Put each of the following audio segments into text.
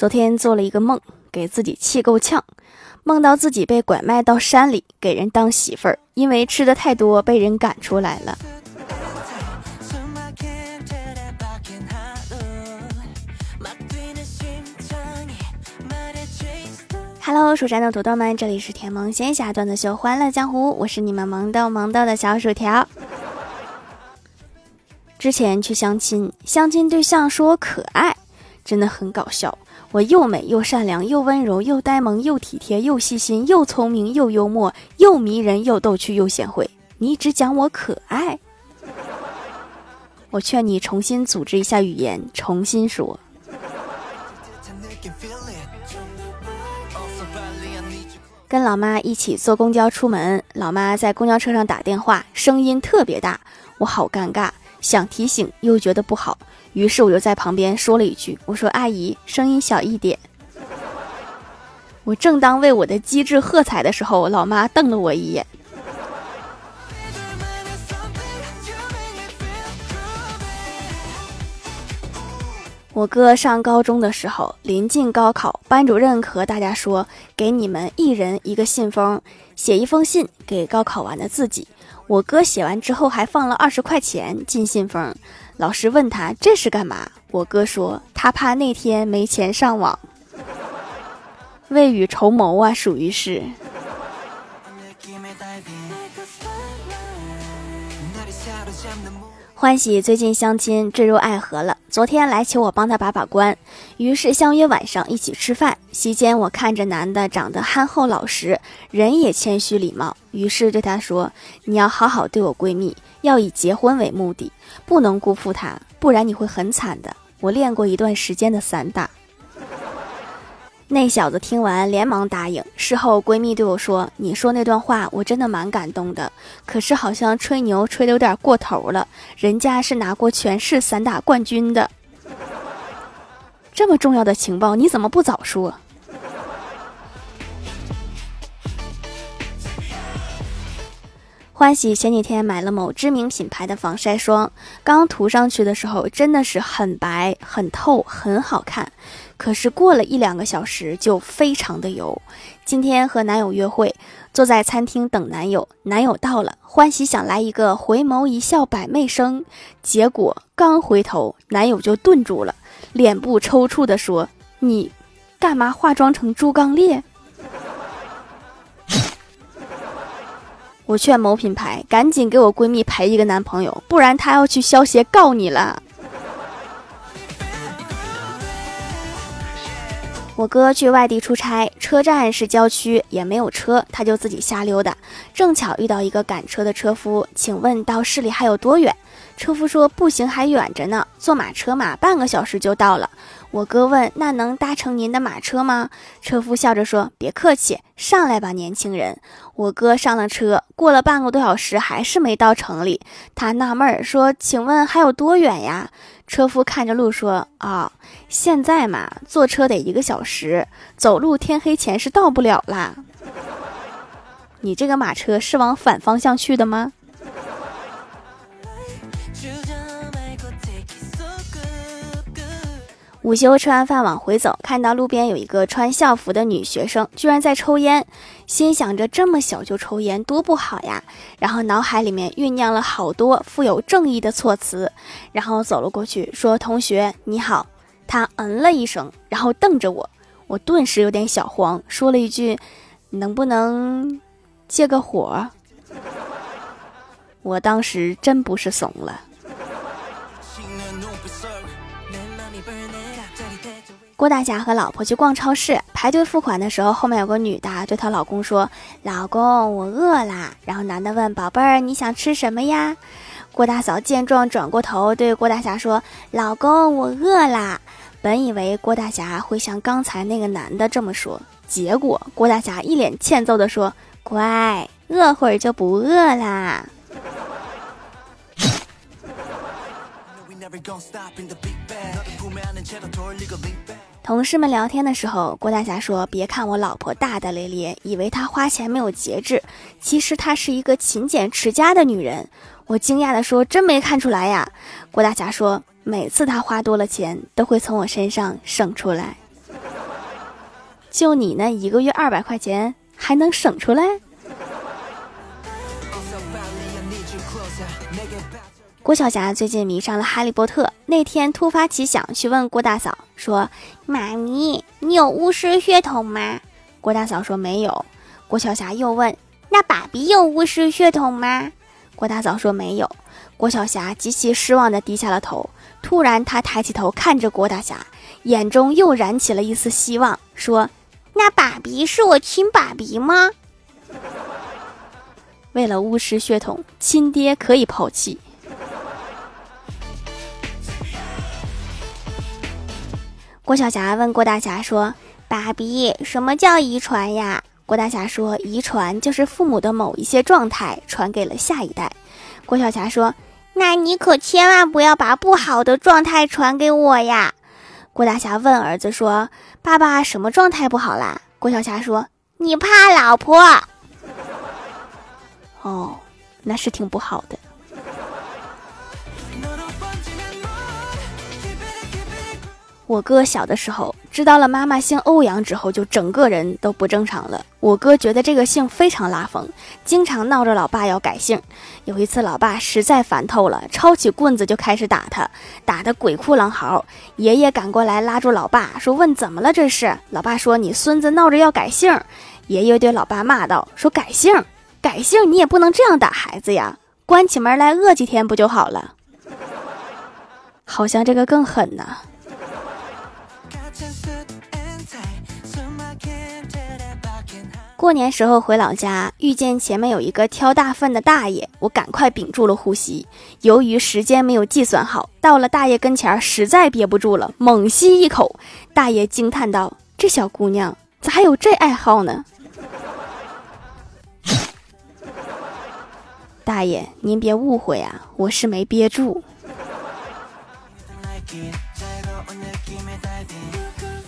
昨天做了一个梦，给自己气够呛。梦到自己被拐卖到山里，给人当媳妇儿，因为吃的太多，被人赶出来了。Hello，蜀山的土豆们，这里是甜萌仙侠段子秀《欢乐江湖》，我是你们萌豆萌豆的小薯条。之前去相亲，相亲对象说我可爱，真的很搞笑。我又美又善良又温柔又呆萌又体贴又细心又聪明又幽默又迷人又逗趣又贤惠。你只讲我可爱，我劝你重新组织一下语言，重新说。跟老妈一起坐公交出门，老妈在公交车上打电话，声音特别大，我好尴尬，想提醒又觉得不好。于是我就在旁边说了一句：“我说阿姨，声音小一点。”我正当为我的机智喝彩的时候，老妈瞪了我一眼。我哥上高中的时候，临近高考，班主任和大家说：“给你们一人一个信封，写一封信给高考完的自己。”我哥写完之后还放了二十块钱进信封。老师问他这是干嘛？我哥说他怕那天没钱上网，未雨绸缪啊，属于是。欢喜最近相亲坠入爱河了，昨天来求我帮他把把关，于是相约晚上一起吃饭。席间我看着男的长得憨厚老实，人也谦虚礼貌，于是对他说：“你要好好对我闺蜜，要以结婚为目的，不能辜负她，不然你会很惨的。”我练过一段时间的散打。那小子听完，连忙答应。事后，闺蜜对我说：“你说那段话，我真的蛮感动的。可是好像吹牛吹的有点过头了，人家是拿过全市散打冠军的。这么重要的情报，你怎么不早说？”欢喜前几天买了某知名品牌的防晒霜，刚涂上去的时候，真的是很白、很透、很好看。可是过了一两个小时就非常的油。今天和男友约会，坐在餐厅等男友，男友到了，欢喜想来一个回眸一笑百媚生，结果刚回头，男友就顿住了，脸部抽搐的说：“你干嘛化妆成猪刚鬣？” 我劝某品牌赶紧给我闺蜜陪一个男朋友，不然她要去消协告你了。我哥去外地出差，车站是郊区，也没有车，他就自己瞎溜达。正巧遇到一个赶车的车夫，请问到市里还有多远？车夫说步行还远着呢，坐马车嘛，半个小时就到了。我哥问那能搭乘您的马车吗？车夫笑着说别客气，上来吧，年轻人。我哥上了车，过了半个多小时还是没到城里，他纳闷儿说请问还有多远呀？车夫看着路说：“啊，现在嘛，坐车得一个小时，走路天黑前是到不了啦。你这个马车是往反方向去的吗？”午休吃完饭往回走，看到路边有一个穿校服的女学生，居然在抽烟，心想着这么小就抽烟多不好呀。然后脑海里面酝酿了好多富有正义的措辞，然后走了过去，说：“同学你好。”她嗯了一声，然后瞪着我，我顿时有点小慌，说了一句：“能不能借个火？”我当时真不是怂了。郭大侠和老婆去逛超市，排队付款的时候，后面有个女的对她老公说：“老公，我饿啦。”然后男的问：“宝贝儿，你想吃什么呀？”郭大嫂见状，转过头对郭大侠说：“老公，我饿啦。”本以为郭大侠会像刚才那个男的这么说，结果郭大侠一脸欠揍的说：“乖，饿会儿就不饿啦。”同事们聊天的时候，郭大侠说：“别看我老婆大大咧咧，以为她花钱没有节制，其实她是一个勤俭持家的女人。”我惊讶地说：“真没看出来呀？”郭大侠说：“每次她花多了钱，都会从我身上省出来。”就你那一个月二百块钱还能省出来？郭晓霞最近迷上了哈利波特，那天突发奇想去问郭大嫂说：“妈咪，你有巫师血统吗？”郭大嫂说没有。郭晓霞又问：“那爸比有巫师血统吗？”郭大嫂说没有。郭晓霞极其失望地低下了头。突然，她抬起头看着郭大侠，眼中又燃起了一丝希望，说：“那爸比是我亲爸比吗？” 为了巫师血统，亲爹可以抛弃。郭晓霞问郭大侠说：“爸比，什么叫遗传呀？”郭大侠说：“遗传就是父母的某一些状态传给了下一代。”郭晓霞说：“那你可千万不要把不好的状态传给我呀！”郭大侠问儿子说：“爸爸，什么状态不好啦？”郭晓霞说：“你怕老婆。”哦，那是挺不好的。我哥小的时候知道了妈妈姓欧阳之后，就整个人都不正常了。我哥觉得这个姓非常拉风，经常闹着老爸要改姓。有一次，老爸实在烦透了，抄起棍子就开始打他，打得鬼哭狼嚎。爷爷赶过来拉住老爸，说：“问怎么了？这是？”老爸说：“你孙子闹着要改姓。”爷爷对老爸骂道：“说改姓，改姓你也不能这样打孩子呀！关起门来饿几天不就好了？”好像这个更狠呢。过年时候回老家，遇见前面有一个挑大粪的大爷，我赶快屏住了呼吸。由于时间没有计算好，到了大爷跟前，实在憋不住了，猛吸一口。大爷惊叹道：“这小姑娘咋还有这爱好呢？”大爷，您别误会啊，我是没憋住。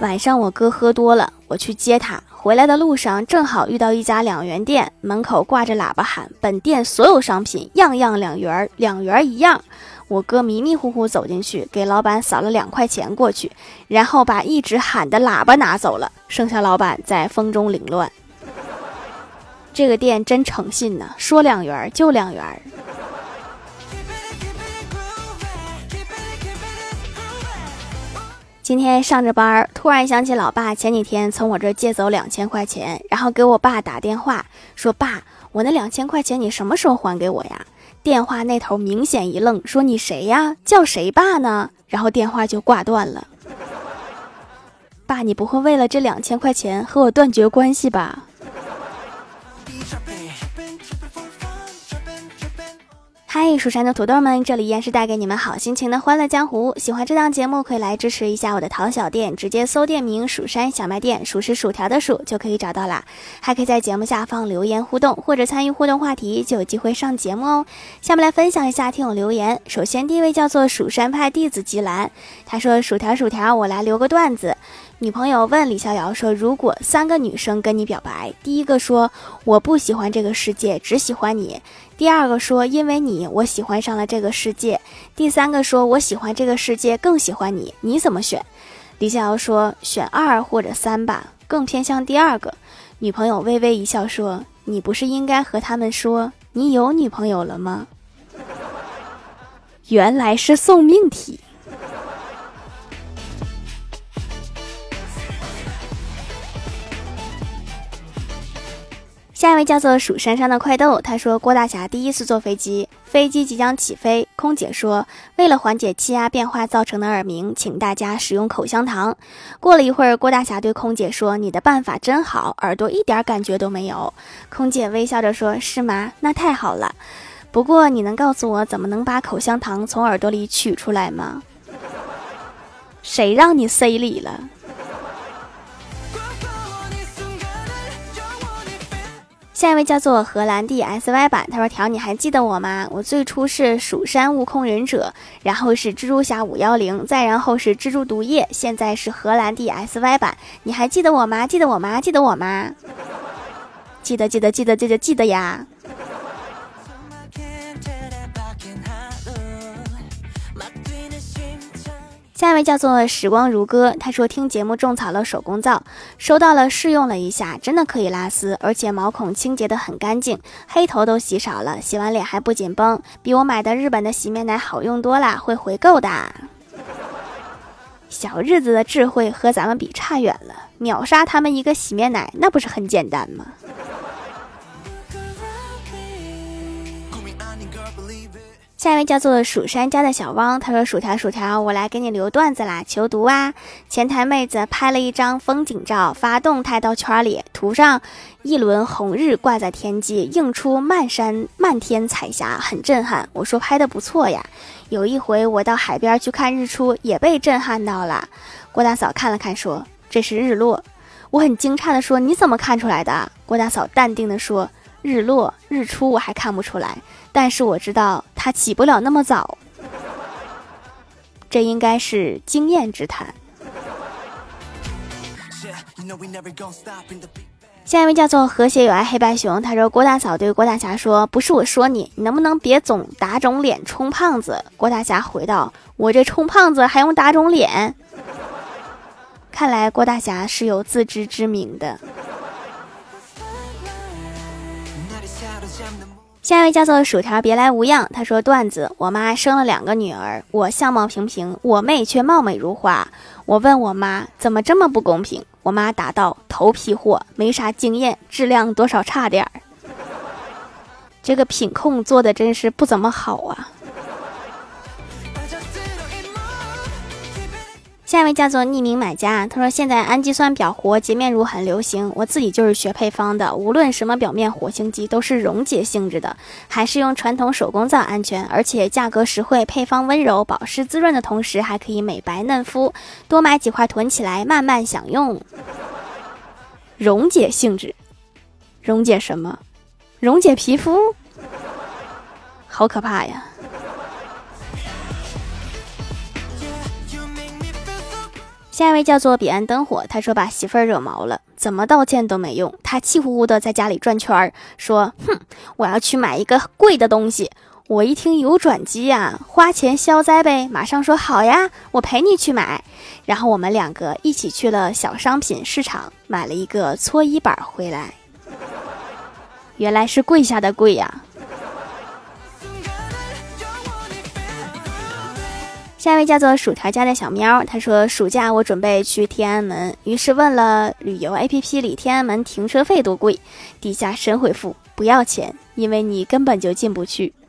晚上我哥喝多了，我去接他。回来的路上正好遇到一家两元店，门口挂着喇叭喊：“本店所有商品样样两元，两元一样。”我哥迷迷糊糊走进去，给老板扫了两块钱过去，然后把一直喊的喇叭拿走了，剩下老板在风中凌乱。这个店真诚信呢，说两元就两元。今天上着班，突然想起老爸前几天从我这借走两千块钱，然后给我爸打电话说：“爸，我那两千块钱你什么时候还给我呀？”电话那头明显一愣，说：“你谁呀？叫谁爸呢？”然后电话就挂断了。爸，你不会为了这两千块钱和我断绝关系吧？嗨，蜀山的土豆们，这里依然是带给你们好心情的欢乐江湖。喜欢这档节目，可以来支持一下我的淘小店，直接搜店名“蜀山小卖店”，数是薯条的数就可以找到啦。还可以在节目下方留言互动，或者参与互动话题，就有机会上节目哦。下面来分享一下听友留言。首先第一位叫做蜀山派弟子吉兰，他说：“薯条薯条，我来留个段子。”女朋友问李逍遥说：“如果三个女生跟你表白，第一个说我不喜欢这个世界，只喜欢你；第二个说因为你我喜欢上了这个世界；第三个说我喜欢这个世界，更喜欢你，你怎么选？”李逍遥说：“选二或者三吧，更偏向第二个。”女朋友微微一笑说：“你不是应该和他们说你有女朋友了吗？”原来是送命题。下一位叫做蜀山山的快豆，他说郭大侠第一次坐飞机，飞机即将起飞，空姐说为了缓解气压变化造成的耳鸣，请大家使用口香糖。过了一会儿，郭大侠对空姐说：“你的办法真好，耳朵一点感觉都没有。”空姐微笑着说：“是吗？那太好了。不过你能告诉我怎么能把口香糖从耳朵里取出来吗？谁让你塞里了？”下一位叫做荷兰弟 S Y 版，他说：“条，你还记得我吗？我最初是蜀山悟空忍者，然后是蜘蛛侠五幺零，再然后是蜘蛛毒液，现在是荷兰弟 S Y 版。你还记得我吗？记得我吗？记得我吗？记得，记得，记得，记得，记得呀！下一位叫做时光如歌，他说听节目种草了手工皂，收到了试用了一下，真的可以拉丝，而且毛孔清洁的很干净，黑头都洗少了，洗完脸还不紧绷，比我买的日本的洗面奶好用多了，会回购的。小日子的智慧和咱们比差远了，秒杀他们一个洗面奶，那不是很简单吗？下一位叫做蜀山家的小汪，他说：“薯条薯条，我来给你留段子啦，求读啊！前台妹子拍了一张风景照，发动态到圈里，涂上一轮红日挂在天际，映出漫山漫天彩霞，很震撼。我说拍的不错呀。有一回我到海边去看日出，也被震撼到了。郭大嫂看了看，说这是日落。我很惊诧的说你怎么看出来的？郭大嫂淡定的说。”日落日出我还看不出来，但是我知道他起不了那么早，这应该是经验之谈。下一位叫做和谐有爱黑白熊，他说郭大嫂对郭大侠说：“不是我说你，你能不能别总打肿脸充胖子？”郭大侠回道：“我这充胖子还用打肿脸？” 看来郭大侠是有自知之明的。下一位叫做薯条，别来无恙。他说段子：我妈生了两个女儿，我相貌平平，我妹却貌美如花。我问我妈怎么这么不公平，我妈答道：头批货，没啥经验，质量多少差点儿。这个品控做的真是不怎么好啊。下一位叫做匿名买家，他说：“现在氨基酸表活洁面乳很流行，我自己就是学配方的。无论什么表面活性剂，都是溶解性质的，还是用传统手工皂安全，而且价格实惠，配方温柔，保湿滋润的同时还可以美白嫩肤。多买几块囤起来，慢慢享用。溶解性质，溶解什么？溶解皮肤？好可怕呀！”下一位叫做彼岸灯火，他说把媳妇儿惹毛了，怎么道歉都没用，他气呼呼的在家里转圈儿，说：“哼，我要去买一个贵的东西。”我一听有转机呀，花钱消灾呗，马上说好呀，我陪你去买。然后我们两个一起去了小商品市场，买了一个搓衣板回来，原来是跪下的跪呀。下一位叫做薯条家的小喵，他说：“暑假我准备去天安门，于是问了旅游 APP 里天安门停车费多贵，底下神回复不要钱，因为你根本就进不去。”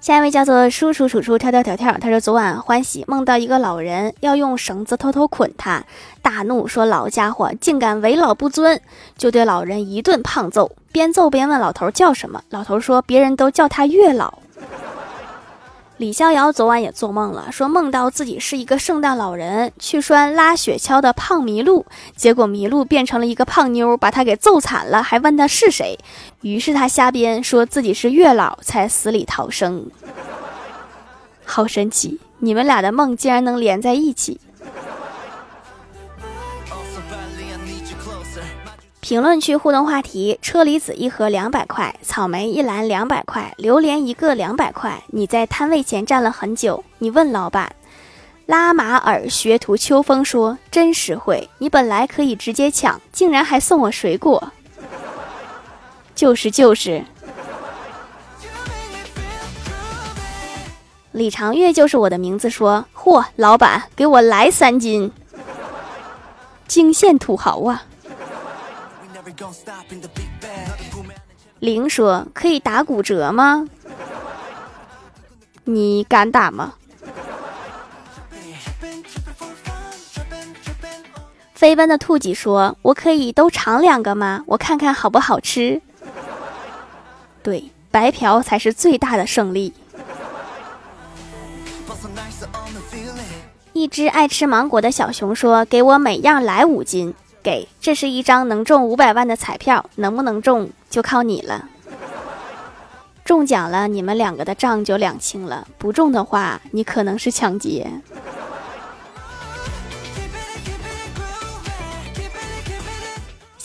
下一位叫做叔叔叔叔跳跳跳跳，他说昨晚欢喜梦到一个老人要用绳子偷偷捆他，大怒说老家伙竟敢为老不尊，就对老人一顿胖揍，边揍边问老头叫什么，老头说别人都叫他月老。李逍遥昨晚也做梦了，说梦到自己是一个圣诞老人去拴拉雪橇的胖麋鹿，结果麋鹿变成了一个胖妞，把他给揍惨了，还问他是谁。于是他瞎编，说自己是月老，才死里逃生。好神奇，你们俩的梦竟然能连在一起。评论区互动话题：车厘子一盒两百块，草莓一篮两百块，榴莲一个两百块。你在摊位前站了很久，你问老板：“拉马尔学徒秋风说真实惠，你本来可以直接抢，竟然还送我水果。”就是就是。李长月就是我的名字，说：“嚯，老板给我来三斤，惊现土豪啊！”玲说：“可以打骨折吗？你敢打吗？”飞奔的兔几说：“我可以都尝两个吗？我看看好不好吃。”对，白嫖才是最大的胜利。一只爱吃芒果的小熊说：“给我每样来五斤。”给，这是一张能中五百万的彩票，能不能中就靠你了。中奖了，你们两个的账就两清了；不中的话，你可能是抢劫。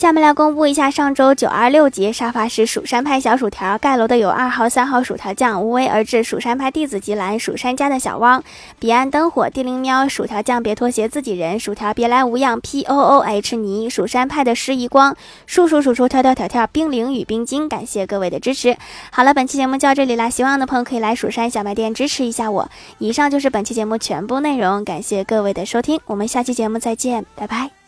下面来公布一下上周九二六级沙发是蜀山派小薯条，盖楼的有二号、三号薯条酱，无为而治蜀山派弟子吉兰，蜀山家的小汪，彼岸灯火，地灵喵，薯条酱别拖鞋，自己人，薯条别来无恙，P O O H 泥，蜀山派的诗怡光，数数数数跳跳跳跳，冰凌与冰晶，感谢各位的支持。好了，本期节目就到这里啦，喜欢的朋友可以来蜀山小卖店支持一下我。以上就是本期节目全部内容，感谢各位的收听，我们下期节目再见，拜拜。